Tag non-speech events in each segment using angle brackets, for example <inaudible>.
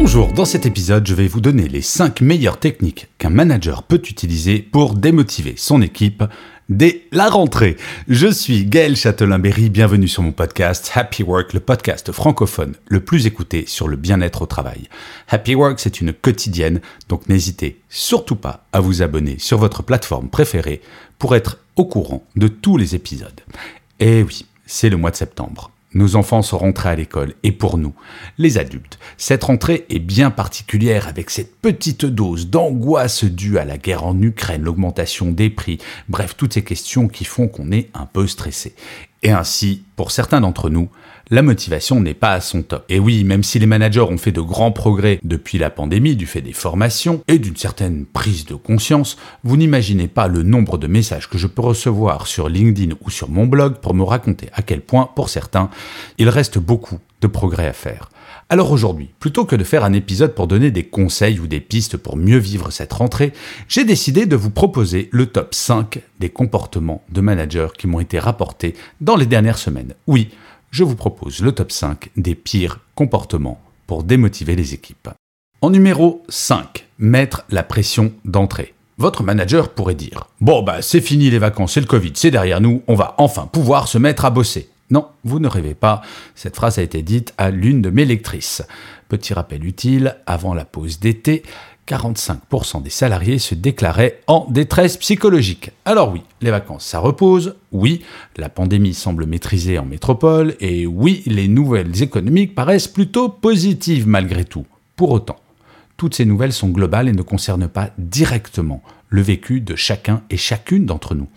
Bonjour, dans cet épisode, je vais vous donner les 5 meilleures techniques qu'un manager peut utiliser pour démotiver son équipe dès la rentrée. Je suis Gaël Châtelain-Berry, bienvenue sur mon podcast Happy Work, le podcast francophone le plus écouté sur le bien-être au travail. Happy Work, c'est une quotidienne, donc n'hésitez surtout pas à vous abonner sur votre plateforme préférée pour être au courant de tous les épisodes. Et oui, c'est le mois de septembre. Nos enfants sont rentrés à l'école et pour nous, les adultes, cette rentrée est bien particulière avec cette petite dose d'angoisse due à la guerre en Ukraine, l'augmentation des prix, bref, toutes ces questions qui font qu'on est un peu stressé. Et ainsi, pour certains d'entre nous, la motivation n'est pas à son top. Et oui, même si les managers ont fait de grands progrès depuis la pandémie du fait des formations et d'une certaine prise de conscience, vous n'imaginez pas le nombre de messages que je peux recevoir sur LinkedIn ou sur mon blog pour me raconter à quel point, pour certains, il reste beaucoup de progrès à faire. Alors aujourd'hui, plutôt que de faire un épisode pour donner des conseils ou des pistes pour mieux vivre cette rentrée, j'ai décidé de vous proposer le top 5 des comportements de managers qui m'ont été rapportés dans les dernières semaines. Oui, je vous propose le top 5 des pires comportements pour démotiver les équipes. En numéro 5, mettre la pression d'entrée. Votre manager pourrait dire Bon, bah, c'est fini les vacances, c'est le Covid, c'est derrière nous, on va enfin pouvoir se mettre à bosser. Non, vous ne rêvez pas, cette phrase a été dite à l'une de mes lectrices. Petit rappel utile, avant la pause d'été, 45% des salariés se déclaraient en détresse psychologique. Alors oui, les vacances, ça repose, oui, la pandémie semble maîtrisée en métropole, et oui, les nouvelles économiques paraissent plutôt positives malgré tout. Pour autant, toutes ces nouvelles sont globales et ne concernent pas directement le vécu de chacun et chacune d'entre nous.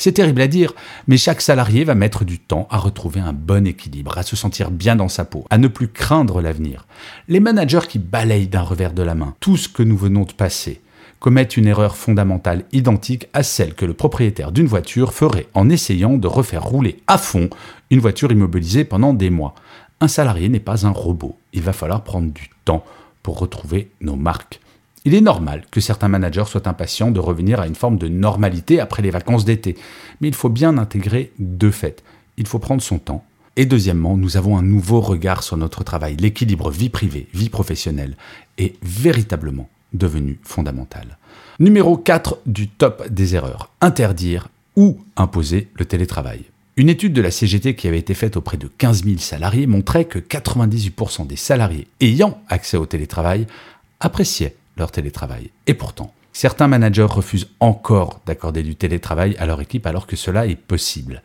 C'est terrible à dire, mais chaque salarié va mettre du temps à retrouver un bon équilibre, à se sentir bien dans sa peau, à ne plus craindre l'avenir. Les managers qui balayent d'un revers de la main tout ce que nous venons de passer commettent une erreur fondamentale identique à celle que le propriétaire d'une voiture ferait en essayant de refaire rouler à fond une voiture immobilisée pendant des mois. Un salarié n'est pas un robot, il va falloir prendre du temps pour retrouver nos marques. Il est normal que certains managers soient impatients de revenir à une forme de normalité après les vacances d'été, mais il faut bien intégrer deux faits. Il faut prendre son temps. Et deuxièmement, nous avons un nouveau regard sur notre travail. L'équilibre vie privée, vie professionnelle est véritablement devenu fondamental. Numéro 4 du top des erreurs. Interdire ou imposer le télétravail. Une étude de la CGT qui avait été faite auprès de 15 000 salariés montrait que 98% des salariés ayant accès au télétravail appréciaient leur télétravail. Et pourtant, certains managers refusent encore d'accorder du télétravail à leur équipe alors que cela est possible.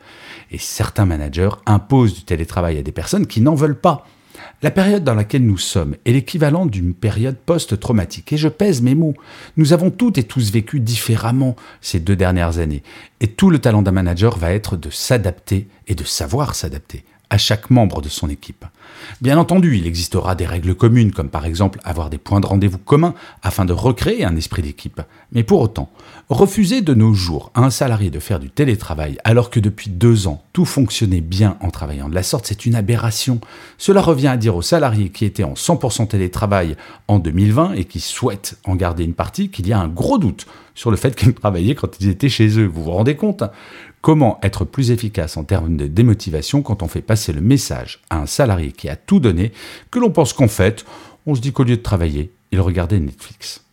Et certains managers imposent du télétravail à des personnes qui n'en veulent pas. La période dans laquelle nous sommes est l'équivalent d'une période post-traumatique. Et je pèse mes mots. Nous avons toutes et tous vécu différemment ces deux dernières années. Et tout le talent d'un manager va être de s'adapter et de savoir s'adapter à chaque membre de son équipe. Bien entendu, il existera des règles communes, comme par exemple avoir des points de rendez-vous communs afin de recréer un esprit d'équipe. Mais pour autant, refuser de nos jours à un salarié de faire du télétravail alors que depuis deux ans tout fonctionnait bien en travaillant de la sorte, c'est une aberration. Cela revient à dire aux salariés qui étaient en 100% télétravail en 2020 et qui souhaitent en garder une partie qu'il y a un gros doute sur le fait qu'ils <laughs> travaillaient quand ils étaient chez eux. Vous vous rendez compte Comment être plus efficace en termes de démotivation quand on fait passer le message à un salarié qui a tout donné que l'on pense qu'en fait, on se dit qu'au lieu de travailler, il regardait Netflix.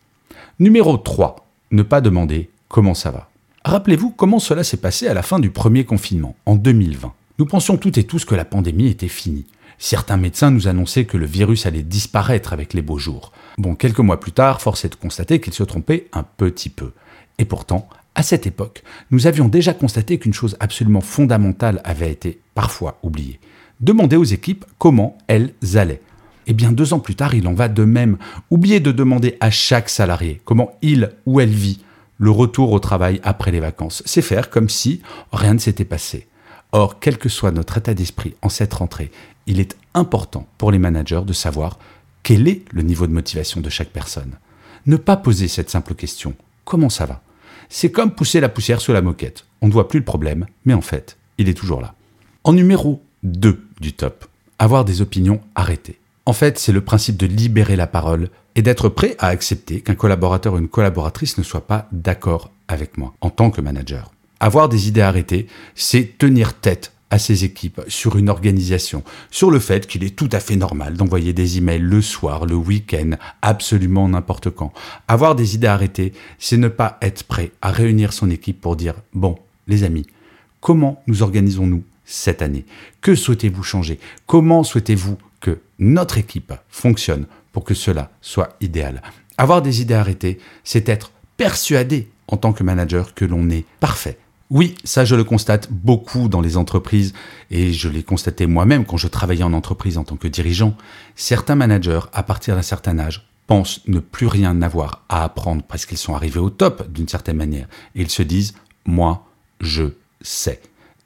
Numéro 3. Ne pas demander comment ça va. Rappelez-vous comment cela s'est passé à la fin du premier confinement, en 2020. Nous pensions toutes et tous que la pandémie était finie. Certains médecins nous annonçaient que le virus allait disparaître avec les beaux jours. Bon, quelques mois plus tard, force est de constater qu'ils se trompaient un petit peu. Et pourtant, à cette époque, nous avions déjà constaté qu'une chose absolument fondamentale avait été parfois oubliée. Demander aux équipes comment elles allaient. Eh bien, deux ans plus tard, il en va de même. Oublier de demander à chaque salarié comment il ou elle vit le retour au travail après les vacances. C'est faire comme si rien ne s'était passé. Or, quel que soit notre état d'esprit en cette rentrée, il est important pour les managers de savoir quel est le niveau de motivation de chaque personne. Ne pas poser cette simple question comment ça va? C'est comme pousser la poussière sur la moquette. On ne voit plus le problème, mais en fait, il est toujours là. En numéro 2 top, avoir des opinions arrêtées. En fait, c'est le principe de libérer la parole et d'être prêt à accepter qu'un collaborateur ou une collaboratrice ne soit pas d'accord avec moi en tant que manager. Avoir des idées arrêtées, c'est tenir tête à ses équipes sur une organisation, sur le fait qu'il est tout à fait normal d'envoyer des emails le soir, le week-end, absolument n'importe quand. Avoir des idées arrêtées, c'est ne pas être prêt à réunir son équipe pour dire, bon, les amis, comment nous organisons-nous cette année Que souhaitez-vous changer? Comment souhaitez-vous que notre équipe fonctionne pour que cela soit idéal? Avoir des idées arrêtées, c'est être persuadé en tant que manager que l'on est parfait. Oui, ça je le constate beaucoup dans les entreprises et je l'ai constaté moi-même quand je travaillais en entreprise en tant que dirigeant. Certains managers, à partir d'un certain âge, pensent ne plus rien avoir à apprendre parce qu'ils sont arrivés au top d'une certaine manière et ils se disent moi, je sais.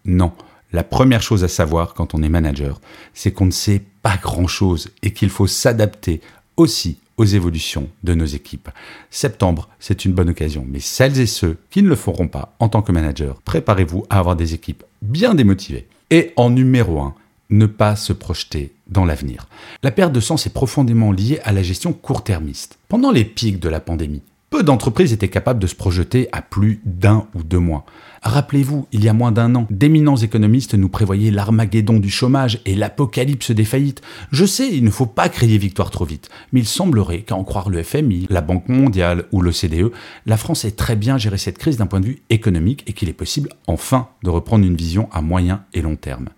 Non, la première chose à savoir quand on est manager, c'est qu'on ne sait pas grand-chose et qu'il faut s'adapter aussi aux évolutions de nos équipes. Septembre, c'est une bonne occasion, mais celles et ceux qui ne le feront pas en tant que manager, préparez-vous à avoir des équipes bien démotivées. Et en numéro 1, ne pas se projeter dans l'avenir. La perte de sens est profondément liée à la gestion court-termiste. Pendant les pics de la pandémie, peu d'entreprises étaient capables de se projeter à plus d'un ou deux mois. Rappelez-vous, il y a moins d'un an, d'éminents économistes nous prévoyaient l'armageddon du chômage et l'apocalypse des faillites. Je sais, il ne faut pas crier victoire trop vite, mais il semblerait qu'à en croire le FMI, la Banque mondiale ou l'OCDE, la France ait très bien géré cette crise d'un point de vue économique et qu'il est possible enfin de reprendre une vision à moyen et long terme.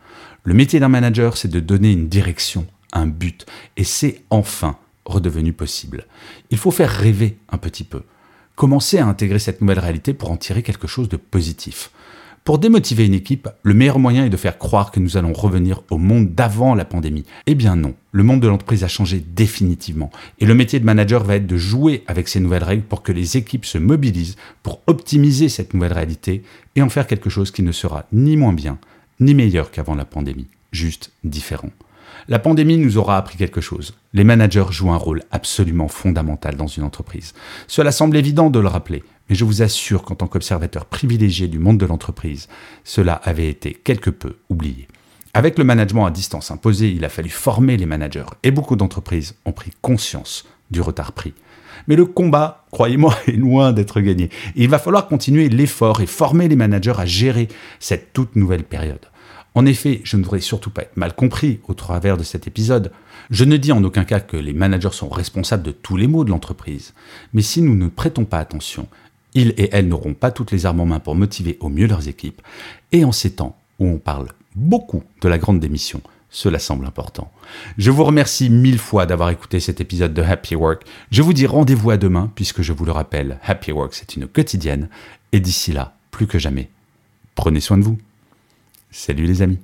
Le métier d'un manager, c'est de donner une direction, un but, et c'est enfin redevenu possible. Il faut faire rêver un petit peu. Commencer à intégrer cette nouvelle réalité pour en tirer quelque chose de positif. Pour démotiver une équipe, le meilleur moyen est de faire croire que nous allons revenir au monde d'avant la pandémie. Eh bien non, le monde de l'entreprise a changé définitivement. Et le métier de manager va être de jouer avec ces nouvelles règles pour que les équipes se mobilisent pour optimiser cette nouvelle réalité et en faire quelque chose qui ne sera ni moins bien, ni meilleur qu'avant la pandémie, juste différent. La pandémie nous aura appris quelque chose. Les managers jouent un rôle absolument fondamental dans une entreprise. Cela semble évident de le rappeler, mais je vous assure qu'en tant qu'observateur privilégié du monde de l'entreprise, cela avait été quelque peu oublié. Avec le management à distance imposé, il a fallu former les managers et beaucoup d'entreprises ont pris conscience du retard pris. Mais le combat, croyez-moi, <laughs> est loin d'être gagné. il va falloir continuer l'effort et former les managers à gérer cette toute nouvelle période. En effet, je ne voudrais surtout pas être mal compris au travers de cet épisode. Je ne dis en aucun cas que les managers sont responsables de tous les maux de l'entreprise. Mais si nous ne prêtons pas attention, ils et elles n'auront pas toutes les armes en main pour motiver au mieux leurs équipes. Et en ces temps où on parle beaucoup de la grande démission, cela semble important. Je vous remercie mille fois d'avoir écouté cet épisode de Happy Work. Je vous dis rendez-vous à demain, puisque je vous le rappelle, Happy Work, c'est une quotidienne. Et d'ici là, plus que jamais, prenez soin de vous. Salut les amis.